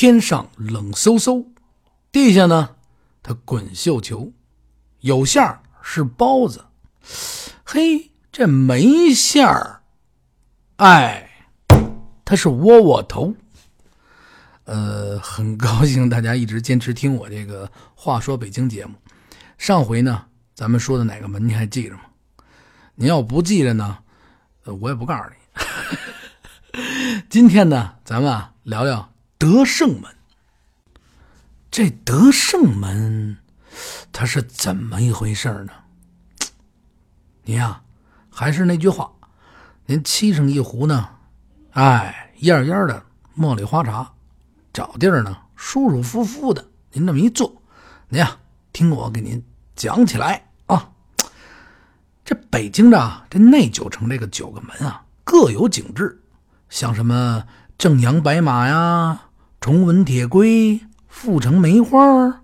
天上冷飕飕，地下呢，它滚绣球，有馅儿是包子，嘿，这没馅儿，哎，它是窝窝头。呃，很高兴大家一直坚持听我这个话说北京节目。上回呢，咱们说的哪个门你还记着吗？您要不记着呢，我也不告诉你。今天呢，咱们啊聊聊德胜门。这德胜门，它是怎么一回事呢？您呀，还是那句话，您沏上一壶呢，哎，烟烟的茉莉花茶。找地儿呢，舒舒服服的，您这么一坐，您呀，听我给您讲起来啊。这北京的这内九城这个九个门啊，各有景致，像什么正阳白马呀、崇文铁龟、阜成梅花、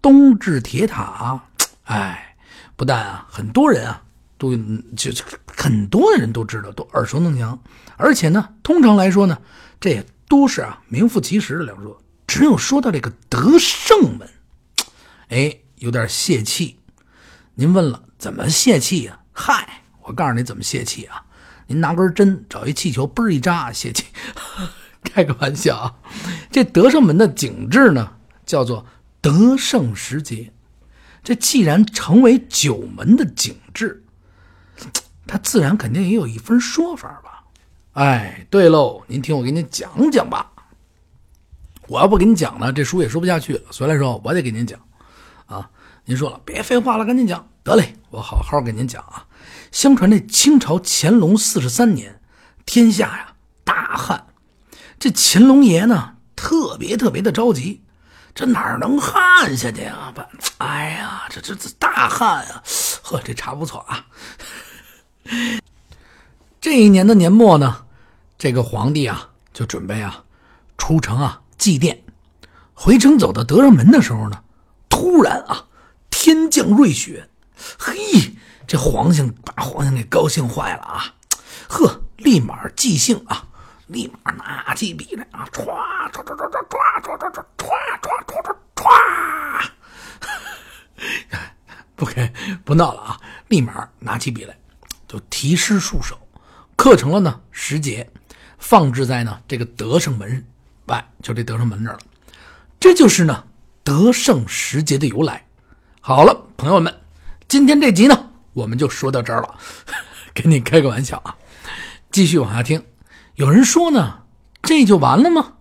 东至铁塔。哎，不但啊，很多人啊都就很多人都知道，都耳熟能详，而且呢，通常来说呢，这。都是啊，名副其实的两说。只有说到这个德胜门，哎，有点泄气。您问了怎么泄气呀？嗨，我告诉你怎么泄气啊！您拿根针找一气球，嘣一扎泄气。开个玩笑啊！这德胜门的景致呢，叫做德胜时节。这既然成为九门的景致，它自然肯定也有一分说法吧？哎，对喽，您听我给您讲讲吧。我要不给你讲呢，这书也说不下去了。所以来说，我得给您讲啊。您说了，别废话了，赶紧讲。得嘞，我好好给您讲啊。相传这清朝乾隆四十三年，天下呀大旱，这乾隆爷呢特别特别的着急，这哪能旱下去啊？不，哎呀，这这这大旱啊！呵，这茶不错啊。这一年的年末呢，这个皇帝啊就准备啊出城啊祭奠，回城走到德胜门的时候呢，突然啊天降瑞雪，嘿，这皇上把皇上给高兴坏了啊，呵，立马即兴啊，立马拿起笔来啊，唰唰唰唰唰唰唰唰唰唰唰唰唰，不给不闹了啊，立马拿起笔来就题诗数首。刻成了呢时节，放置在呢这个德胜门外，就这德胜门这儿了。这就是呢德胜时节的由来。好了，朋友们，今天这集呢我们就说到这儿了，跟你开个玩笑啊。继续往下听，有人说呢这就完了吗？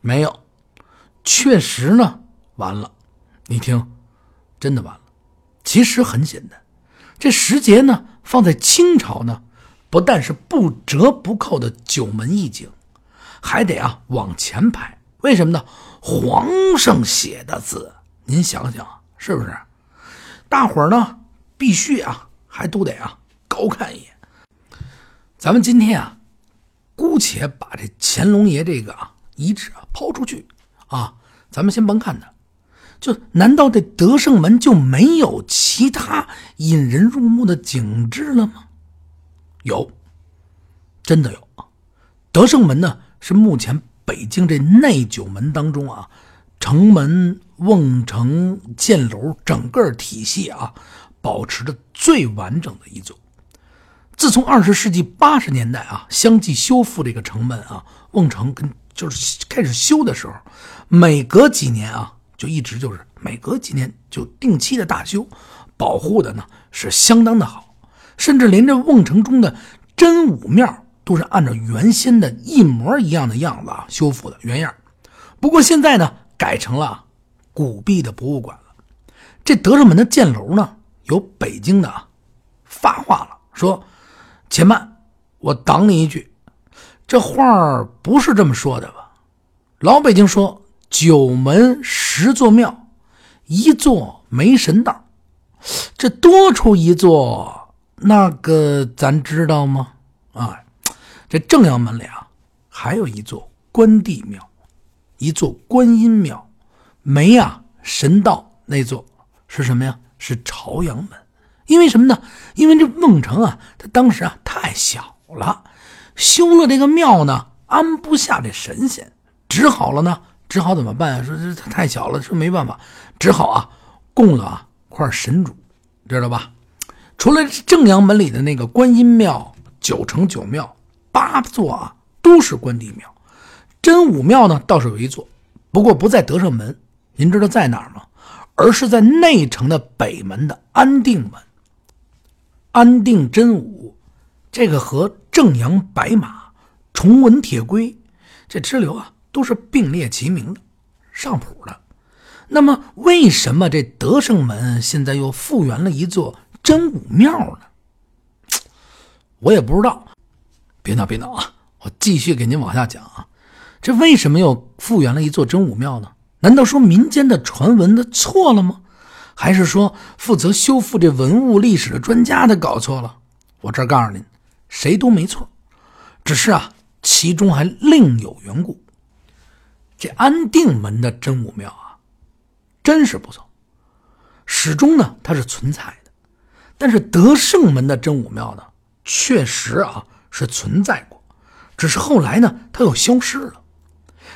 没有，确实呢完了。你听，真的完了。其实很简单，这时节呢放在清朝呢。不但是不折不扣的九门一景，还得啊往前排。为什么呢？皇上写的字，您想想是不是？大伙儿呢必须啊，还都得啊高看一眼。咱们今天啊，姑且把这乾隆爷这个啊遗址啊抛出去啊，咱们先甭看他，就难道这德胜门就没有其他引人入目的景致了吗？有，真的有啊！德胜门呢是目前北京这内九门当中啊，城门、瓮城、箭楼整个体系啊，保持的最完整的一座。自从二十世纪八十年代啊，相继修复这个城门啊、瓮城，跟就是开始修的时候，每隔几年啊，就一直就是每隔几年就定期的大修，保护的呢是相当的好。甚至连这瓮城中的真武庙都是按照原先的一模一样的样子啊修复的原样。不过现在呢，改成了古币的博物馆了。这德胜门的箭楼呢，有北京的发话了，说：“且慢，我挡你一句，这话不是这么说的吧？老北京说九门十座庙，一座没神道，这多出一座。”那个咱知道吗？啊，这正阳门里啊，还有一座关帝庙，一座观音庙，没呀神道那座是什么呀？是朝阳门。因为什么呢？因为这孟城啊，他当时啊太小了，修了这个庙呢，安不下这神仙，只好了呢只好怎么办？说这太小了，说没办法，只好啊供了啊块神主，知道吧？除了正阳门里的那个观音庙、九城九庙，八座啊都是关帝庙。真武庙呢倒是有一座，不过不在德胜门，您知道在哪儿吗？而是在内城的北门的安定门。安定真武，这个和正阳白马、崇文铁龟这支流啊都是并列齐名的，上谱的。那么为什么这德胜门现在又复原了一座？真武庙呢？我也不知道。别闹别闹啊！我继续给您往下讲啊。这为什么又复原了一座真武庙呢？难道说民间的传闻的错了吗？还是说负责修复这文物历史的专家他搞错了？我这告诉您，谁都没错。只是啊，其中还另有缘故。这安定门的真武庙啊，真是不错，始终呢它是存在的。但是德胜门的真武庙呢，确实啊是存在过，只是后来呢，它又消失了。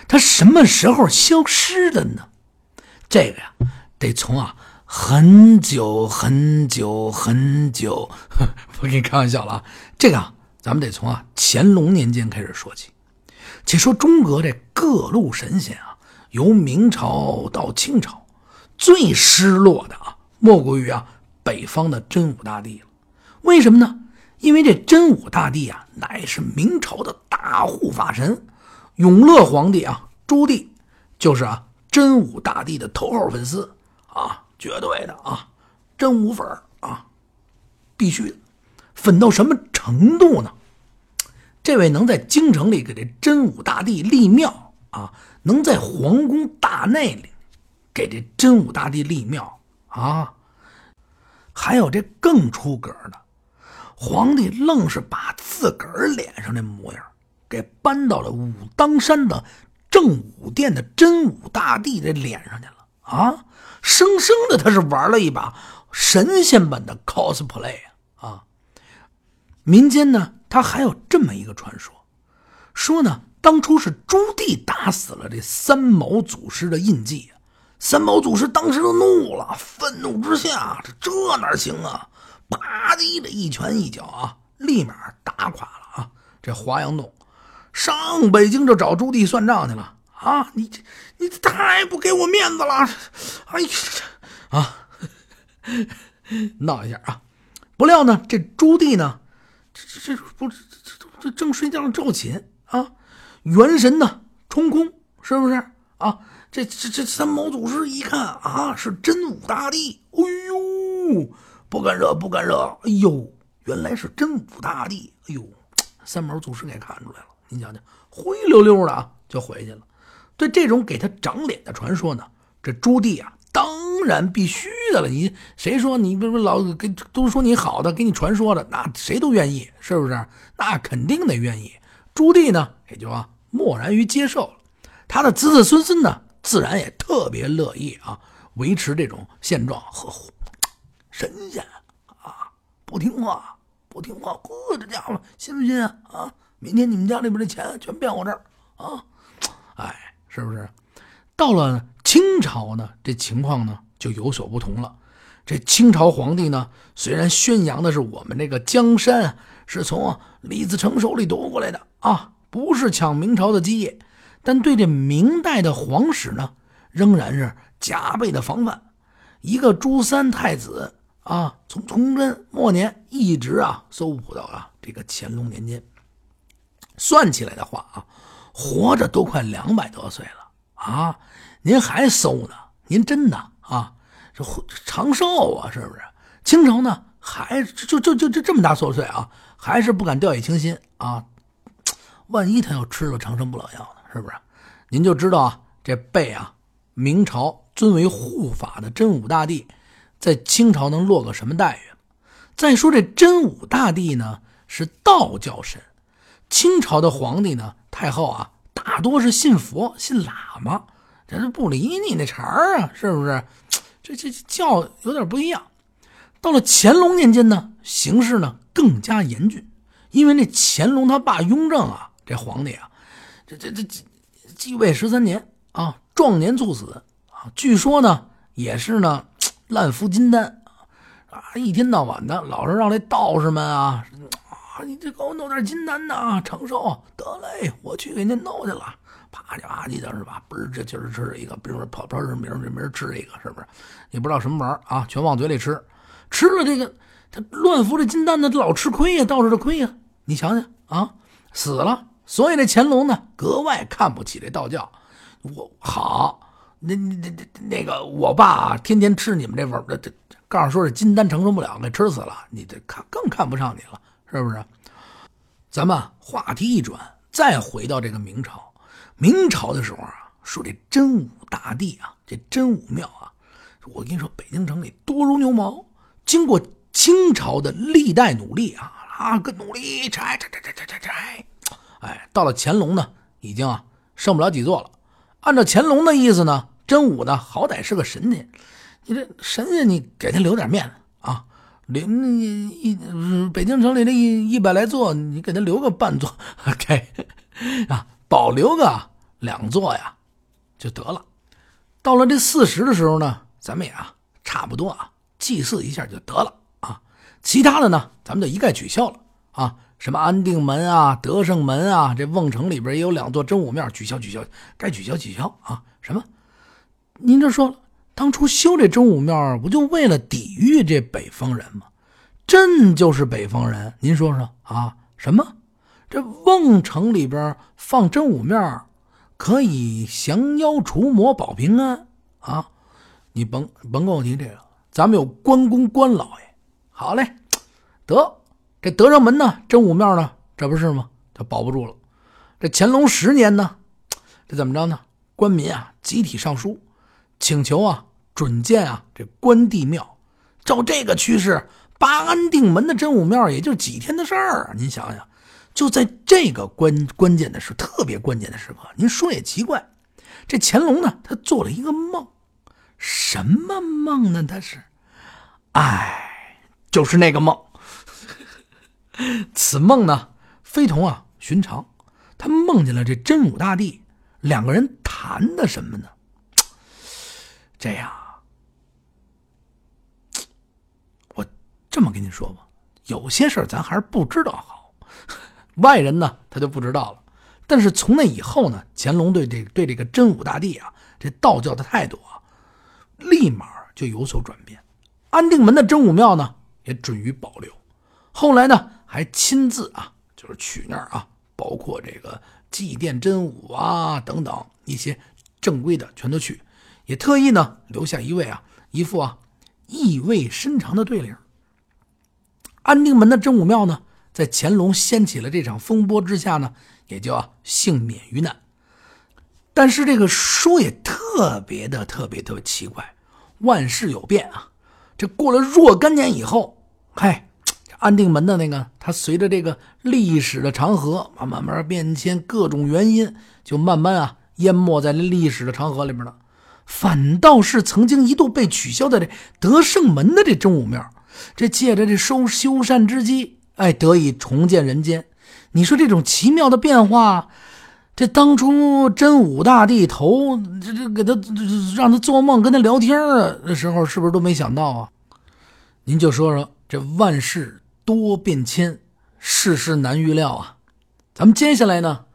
它什么时候消失的呢？这个呀，得从啊很久很久很久，不跟你开玩笑了啊。这个啊，咱们得从啊乾隆年间开始说起。且说中国这各路神仙啊，由明朝到清朝，最失落的啊，莫过于啊。北方的真武大帝了，为什么呢？因为这真武大帝啊，乃是明朝的大护法神，永乐皇帝啊，朱棣就是啊真武大帝的头号粉丝啊，绝对的啊，真武粉啊，必须的，粉到什么程度呢？这位能在京城里给这真武大帝立庙啊，能在皇宫大内里给这真武大帝立庙啊。还有这更出格的，皇帝愣是把自个儿脸上的模样给搬到了武当山的正武殿的真武大帝的脸上去了啊！生生的他是玩了一把神仙般的 cosplay 啊！民间呢，他还有这么一个传说，说呢，当初是朱棣打死了这三毛祖师的印记。三毛祖师当时就怒了，愤怒之下，这这哪行啊？啪的一拳一脚啊，立马打垮了啊！这华阳洞，上北京就找朱棣算账去了啊！你这你太不给我面子了！哎呀啊，闹一下啊！不料呢，这朱棣呢，这这这不这这正睡觉正寝啊，元神呢冲空，是不是啊？这这这三毛祖师一看啊，是真武大帝！哎呦，不敢惹，不敢惹！哎呦，原来是真武大帝！哎呦，三毛祖师给看出来了。您瞧瞧，灰溜溜的啊，就回去了。这种给他长脸的传说呢，这朱棣啊，当然必须的了。你谁说你不不老给都说你好的，给你传说的，那谁都愿意，是不是？那肯定得愿意。朱棣呢，也就啊，默然于接受了。他的子子孙孙呢？自然也特别乐意啊，维持这种现状呵护。神仙啊，不听话，不听话，呵，这家伙信不信啊？啊，明天你们家里边的钱全变我这儿啊！哎，是不是？到了清朝呢，这情况呢就有所不同了。这清朝皇帝呢，虽然宣扬的是我们这个江山是从李自成手里夺过来的啊，不是抢明朝的基业。但对这明代的皇室呢，仍然是加倍的防范。一个朱三太子啊，从崇祯末年一直啊搜捕到了这个乾隆年间，算起来的话啊，活着都快两百多岁了啊！您还搜呢？您真的啊，这长寿啊，是不是？清朝呢，还就就就就这么大岁数啊，还是不敢掉以轻心啊！万一他要吃了长生不老药呢？是不是？您就知道啊，这被啊明朝尊为护法的真武大帝，在清朝能落个什么待遇？再说这真武大帝呢，是道教神，清朝的皇帝呢，太后啊，大多是信佛、信喇嘛，这是不理你那茬儿啊，是不是？这这教有点不一样。到了乾隆年间呢，形势呢更加严峻，因为那乾隆他爸雍正啊，这皇帝啊。这这这继位十三年啊，壮年猝死啊。据说呢，也是呢，滥服金丹啊，一天到晚的老是让这道士们啊，啊你这给我弄点金丹呐，长寿得嘞，我去给您弄去了。啪叽啪叽的是吧？不是这今儿吃一个，比如说跑跑是明儿明儿吃一个，是不是？也不知道什么玩意儿啊，全往嘴里吃，吃了这个他乱服这金丹呢，他老吃亏呀，道士的亏呀。你想想啊，死了，所以这乾隆呢格外看不起这道教。我好，那那那那个我爸天天吃你们这味儿，这告诉说是金丹承受不了，给吃死了。你这看更看不上你了，是不是？咱们话题一转，再回到这个明朝。明朝的时候啊，说这真武大帝啊，这真武庙啊，我跟你说，北京城里多如牛毛。经过清朝的历代努力啊，啊个努力拆拆拆拆拆拆拆，哎，到了乾隆呢，已经啊剩不了几座了。按照乾隆的意思呢，真武呢好歹是个神仙，你这神仙你给他留点面子啊，留一一北京城里这一一百来座，你给他留个半座，OK 啊。保留个两座呀，就得了。到了这四十的时候呢，咱们也啊差不多啊祭祀一下就得了啊。其他的呢，咱们就一概取消了啊。什么安定门啊、德胜门啊，这瓮城里边也有两座真武庙，取消取消，该取消取消啊。什么？您这说了，当初修这真武庙不就为了抵御这北方人吗？朕就是北方人，您说说啊？什么？这瓮城里边放真武庙，可以降妖除魔、保平安啊！你甭甭跟我提这个，咱们有关公关老爷。好嘞，得这德胜门呢，真武庙呢，这不是吗？他保不住了。这乾隆十年呢，这怎么着呢？官民啊，集体上书，请求啊，准建啊这关帝庙。照这个趋势，八安定门的真武庙也就几天的事儿啊！您想想。就在这个关关键的时特别关键的时刻，您说也奇怪，这乾隆呢，他做了一个梦，什么梦呢？他是，哎，就是那个梦。此梦呢，非同啊寻常，他梦见了这真武大帝，两个人谈的什么呢？这样，我这么跟你说吧，有些事儿咱还是不知道好。外人呢，他就不知道了。但是从那以后呢，乾隆对这对这个真武大帝啊，这道教的态度啊，立马就有所转变。安定门的真武庙呢，也准予保留。后来呢，还亲自啊，就是去那儿啊，包括这个祭奠真武啊等等一些正规的，全都去。也特意呢，留下一位啊，一副啊意味深长的对联。安定门的真武庙呢。在乾隆掀起了这场风波之下呢，也就幸免于难。但是这个说也特别的特别特别奇怪，万事有变啊！这过了若干年以后，嗨，安定门的那个，它随着这个历史的长河啊慢慢变迁，各种原因就慢慢啊淹没在历史的长河里面了。反倒是曾经一度被取消的这德胜门的这真武庙，这借着这收修缮之机。哎，得以重见人间。你说这种奇妙的变化，这当初真武大帝头这这给他让他做梦跟他聊天的时候，是不是都没想到啊？您就说说这万事多变迁，世事难预料啊。咱们接下来呢，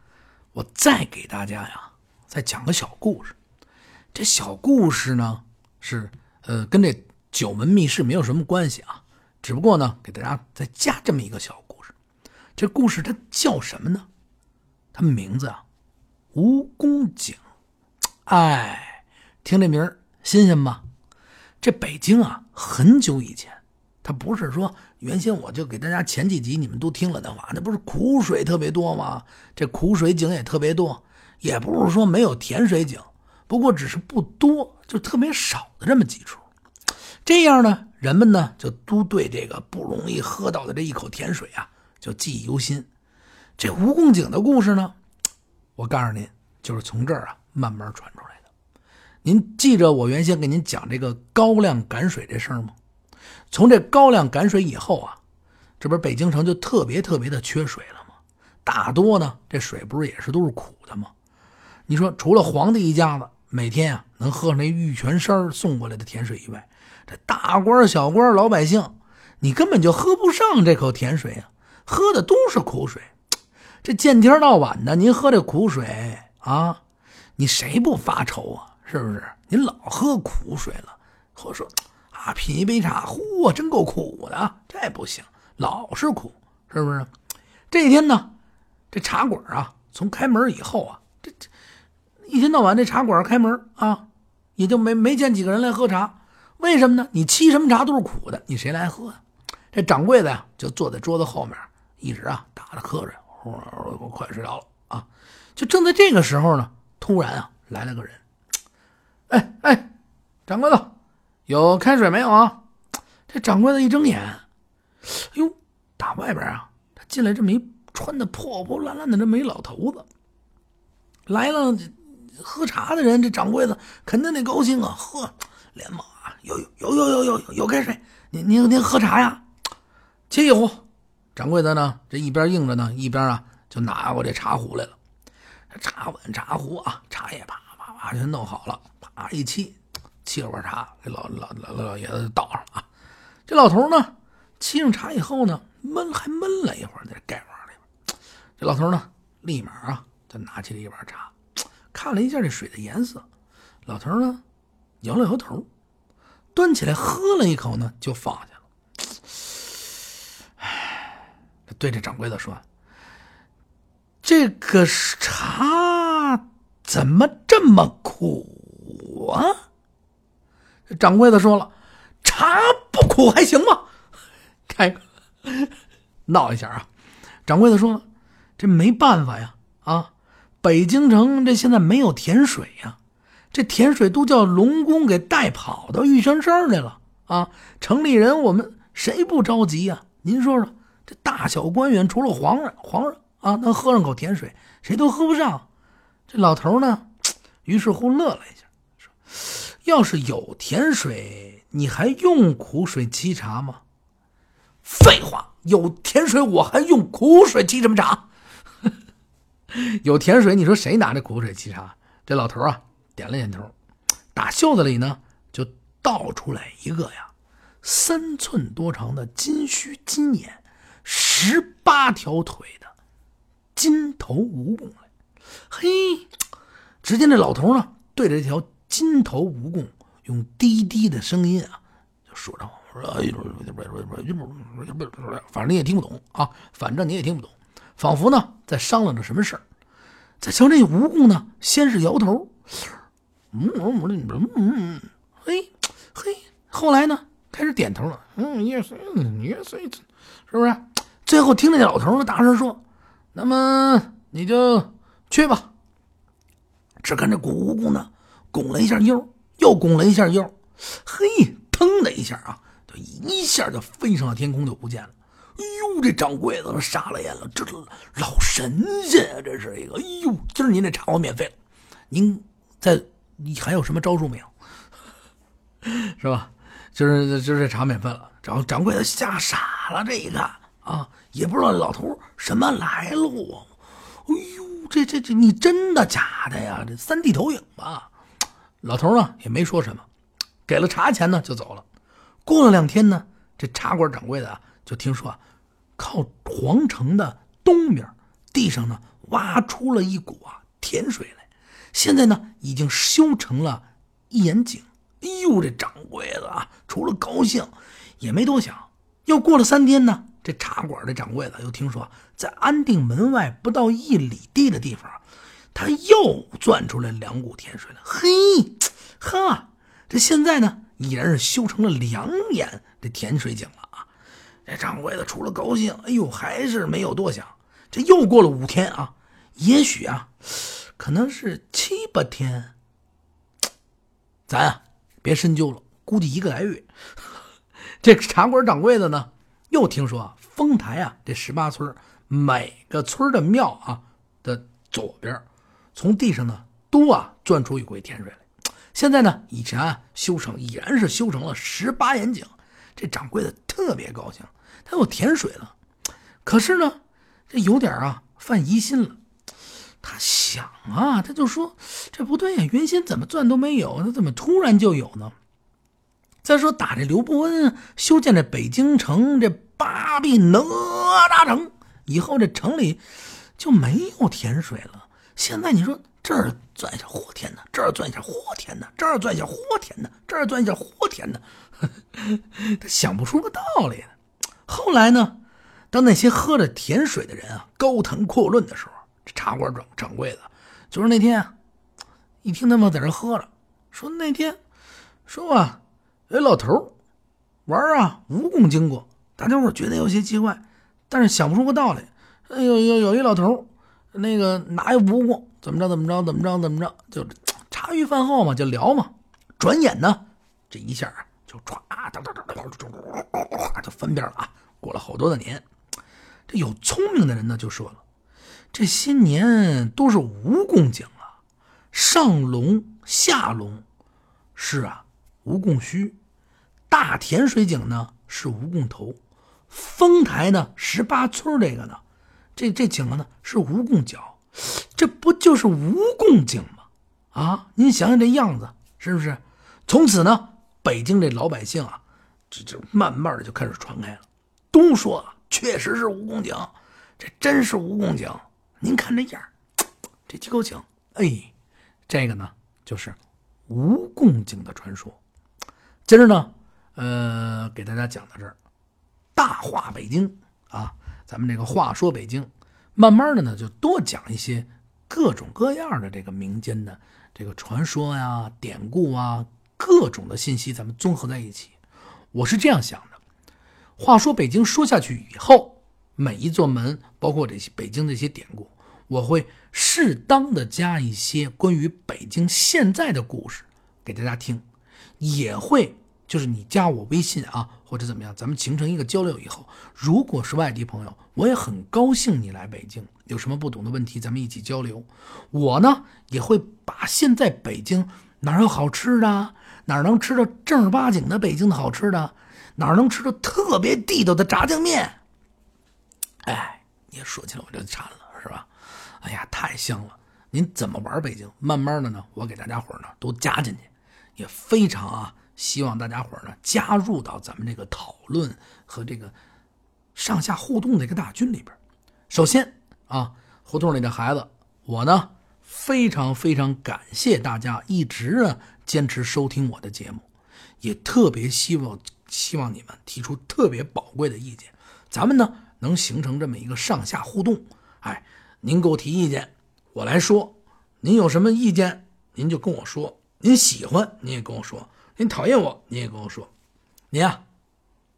我再给大家呀，再讲个小故事。这小故事呢，是呃跟这九门密室没有什么关系啊。只不过呢，给大家再加这么一个小故事。这故事它叫什么呢？它名字啊，蜈蚣井。哎，听这名儿新鲜吧？这北京啊，很久以前，它不是说原先我就给大家前几集你们都听了的话，那不是苦水特别多吗？这苦水井也特别多，也不是说没有甜水井，不过只是不多，就特别少的这么几处。这样呢？人们呢，就都对这个不容易喝到的这一口甜水啊，就记忆犹新。这蜈蚣井的故事呢，我告诉您，就是从这儿啊慢慢传出来的。您记着我原先给您讲这个高粱赶水这事儿吗？从这高粱赶水以后啊，这不是北京城就特别特别的缺水了吗？大多呢，这水不是也是都是苦的吗？你说除了皇帝一家子每天啊能喝上那玉泉山送过来的甜水以外，这大官小官老百姓，你根本就喝不上这口甜水啊，喝的都是苦水。这见天到晚的，您喝这苦水啊，你谁不发愁啊？是不是？您老喝苦水了，或者说 啊，品一杯茶，嚯，真够苦的，这不行，老是苦，是不是？这一天呢，这茶馆啊，从开门以后啊，这这一天到晚这茶馆开门啊，也就没没见几个人来喝茶。为什么呢？你沏什么茶都是苦的，你谁来喝呀？这掌柜的呀，就坐在桌子后面，一直啊打着瞌睡。我快睡着了啊！就正在这个时候呢，突然啊来了个人。哎哎，掌柜的，有开水没有啊？这掌柜的一睁眼，哎呦，打外边啊，他进来这么一穿的破破烂烂的这么一老头子。来了喝茶的人，这掌柜的肯定得高兴啊！呵，连忙啊，有有有有有有有开水，您您您喝茶呀？沏一壶。掌柜的呢，这一边应着呢，一边啊就拿过这茶壶来了。茶碗、茶壶啊，茶叶啪啪啪全弄好了，啪一沏，沏了碗茶给老老老老爷子倒上啊。这老头呢，沏上茶以后呢，闷还闷了一会儿在盖碗里边。这老头呢，立马啊就拿起了一碗茶，看了一下这水的颜色。老头呢，摇了摇头，端起来喝了一口呢，就放下了。对着掌柜的说：“这个茶怎么这么苦啊？”掌柜的说了：“茶不苦还行吗？”开 闹一下啊！掌柜的说：“这没办法呀，啊，北京城这现在没有甜水呀，这甜水都叫龙宫给带跑到玉泉山来了啊！城里人我们谁不着急呀？您说说。”这大小官员除了皇上，皇上啊，能喝上口甜水，谁都喝不上。这老头呢，于是乎乐了一下，说：“要是有甜水，你还用苦水沏茶吗？”废话，有甜水我还用苦水沏什么茶？有甜水，你说谁拿这苦水沏茶？这老头啊，点了点头，打袖子里呢，就倒出来一个呀，三寸多长的金须金眼。十八条腿的金头蜈蚣来，嘿！只见这老头呢，对着这条金头蜈蚣，用低低的声音啊，就说着：“反正你也听不懂啊，反正你也听不懂，仿佛呢在商量着什么事儿。”再瞧这蜈蚣呢，先是摇头，嗯嗯嗯嗯，嘿嘿，后来呢，开始点头了，嗯，yes yes，是不是？最后听那老头呢，大声说：“那么你就去吧。”只看这蜈蚣呢，拱了一下腰，又拱了一下腰，嘿，腾的一下啊，就一下就飞上了天空，就不见了。哎呦，这掌柜的傻了眼了，这老神仙啊，这是一个。哎呦，今儿您这茶我免费了，您在你还有什么招数没有？是吧？今儿今儿这茶免费了，掌掌柜的吓傻了，这一看。啊，也不知道老头什么来路啊！哎呦，这这这，你真的假的呀？这三 D 投影吧？老头呢也没说什么，给了茶钱呢就走了。过了两天呢，这茶馆掌柜的就听说，靠皇城的东边地上呢挖出了一股啊甜水来，现在呢已经修成了一眼井。哎呦，这掌柜的啊，除了高兴，也没多想。又过了三天呢。这茶馆的掌柜的又听说，在安定门外不到一里地的地方，他又钻出来两股甜水来。嘿，哈，这现在呢，已然是修成了两眼这甜水井！这掌柜的除了高兴，哎呦，还是没有多想。这又过了五天啊，也许啊，可能是七八天，咱啊别深究了，估计一个来月。这茶馆掌柜的呢？又听说啊，丰台啊，这十八村每个村的庙啊的左边，从地上呢都啊钻出一回天水来。现在呢，以前啊修成已然是修成了十八眼井。这掌柜的特别高兴，他有甜水了。可是呢，这有点啊犯疑心了。他想啊，他就说这不对呀，原先怎么钻都没有，他怎么突然就有呢？再说打这刘伯温修建这北京城，这八臂哪吒城以后，这城里就没有甜水了。现在你说这儿钻一下活甜的，这儿钻一下活甜的，这儿钻一下活甜的，这儿钻一下活甜的，他 想不出个道理。后来呢，当那些喝着甜水的人啊高谈阔论的时候，这茶馆掌掌柜的就是那天啊，一听他们在这喝着，说那天说啊，有老头玩啊蜈蚣经过，大家伙觉得有些奇怪，但是想不出个道理。哎呦呦，有一老头那个拿一蜈蚣，怎么着怎么着怎么着怎么着，就茶余饭后嘛，就聊嘛。转眼呢，这一下，就唰，就翻篇了啊。过了好多的年，这有聪明的人呢就说了，这些年都是蜈蚣井啊，上龙下龙是啊蜈蚣须，大田水井呢是蜈蚣头，丰台呢十八村这个呢。这这井呢是蜈蚣脚，这不就是蜈蚣井吗？啊，您想想这样子，是不是？从此呢，北京这老百姓啊，这这慢慢的就开始传开了，都说确实是蜈蚣井，这真是蜈蚣井。您看这样，这几口井，哎，这个呢就是蜈蚣井的传说。今儿呢，呃，给大家讲到这儿，大话北京啊。咱们这个话说北京，慢慢的呢，就多讲一些各种各样的这个民间的这个传说呀、典故啊，各种的信息，咱们综合在一起。我是这样想的。话说北京说下去以后，每一座门，包括这些北京的一些典故，我会适当的加一些关于北京现在的故事给大家听，也会。就是你加我微信啊，或者怎么样，咱们形成一个交流以后，如果是外地朋友，我也很高兴你来北京，有什么不懂的问题，咱们一起交流。我呢也会把现在北京哪有好吃的，哪能吃到正儿八经的北京的好吃的，哪能吃到特别地道的炸酱面。哎，你说起来我就馋了，是吧？哎呀，太香了！您怎么玩北京？慢慢的呢，我给大家伙呢都加进去，也非常啊。希望大家伙呢加入到咱们这个讨论和这个上下互动的一个大军里边。首先啊，胡同里的孩子，我呢非常非常感谢大家一直啊坚持收听我的节目，也特别希望希望你们提出特别宝贵的意见，咱们呢能形成这么一个上下互动。哎，您给我提意见，我来说；您有什么意见，您就跟我说；您喜欢，您也跟我说。您讨厌我，你也跟我说。你呀，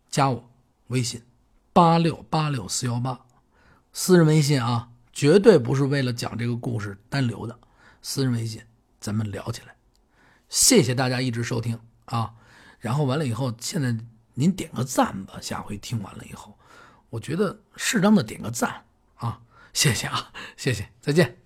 加我微信，八六八六四幺八，私人微信啊，绝对不是为了讲这个故事单留的。私人微信，咱们聊起来。谢谢大家一直收听啊。然后完了以后，现在您点个赞吧。下回听完了以后，我觉得适当的点个赞啊，谢谢啊，谢谢，再见。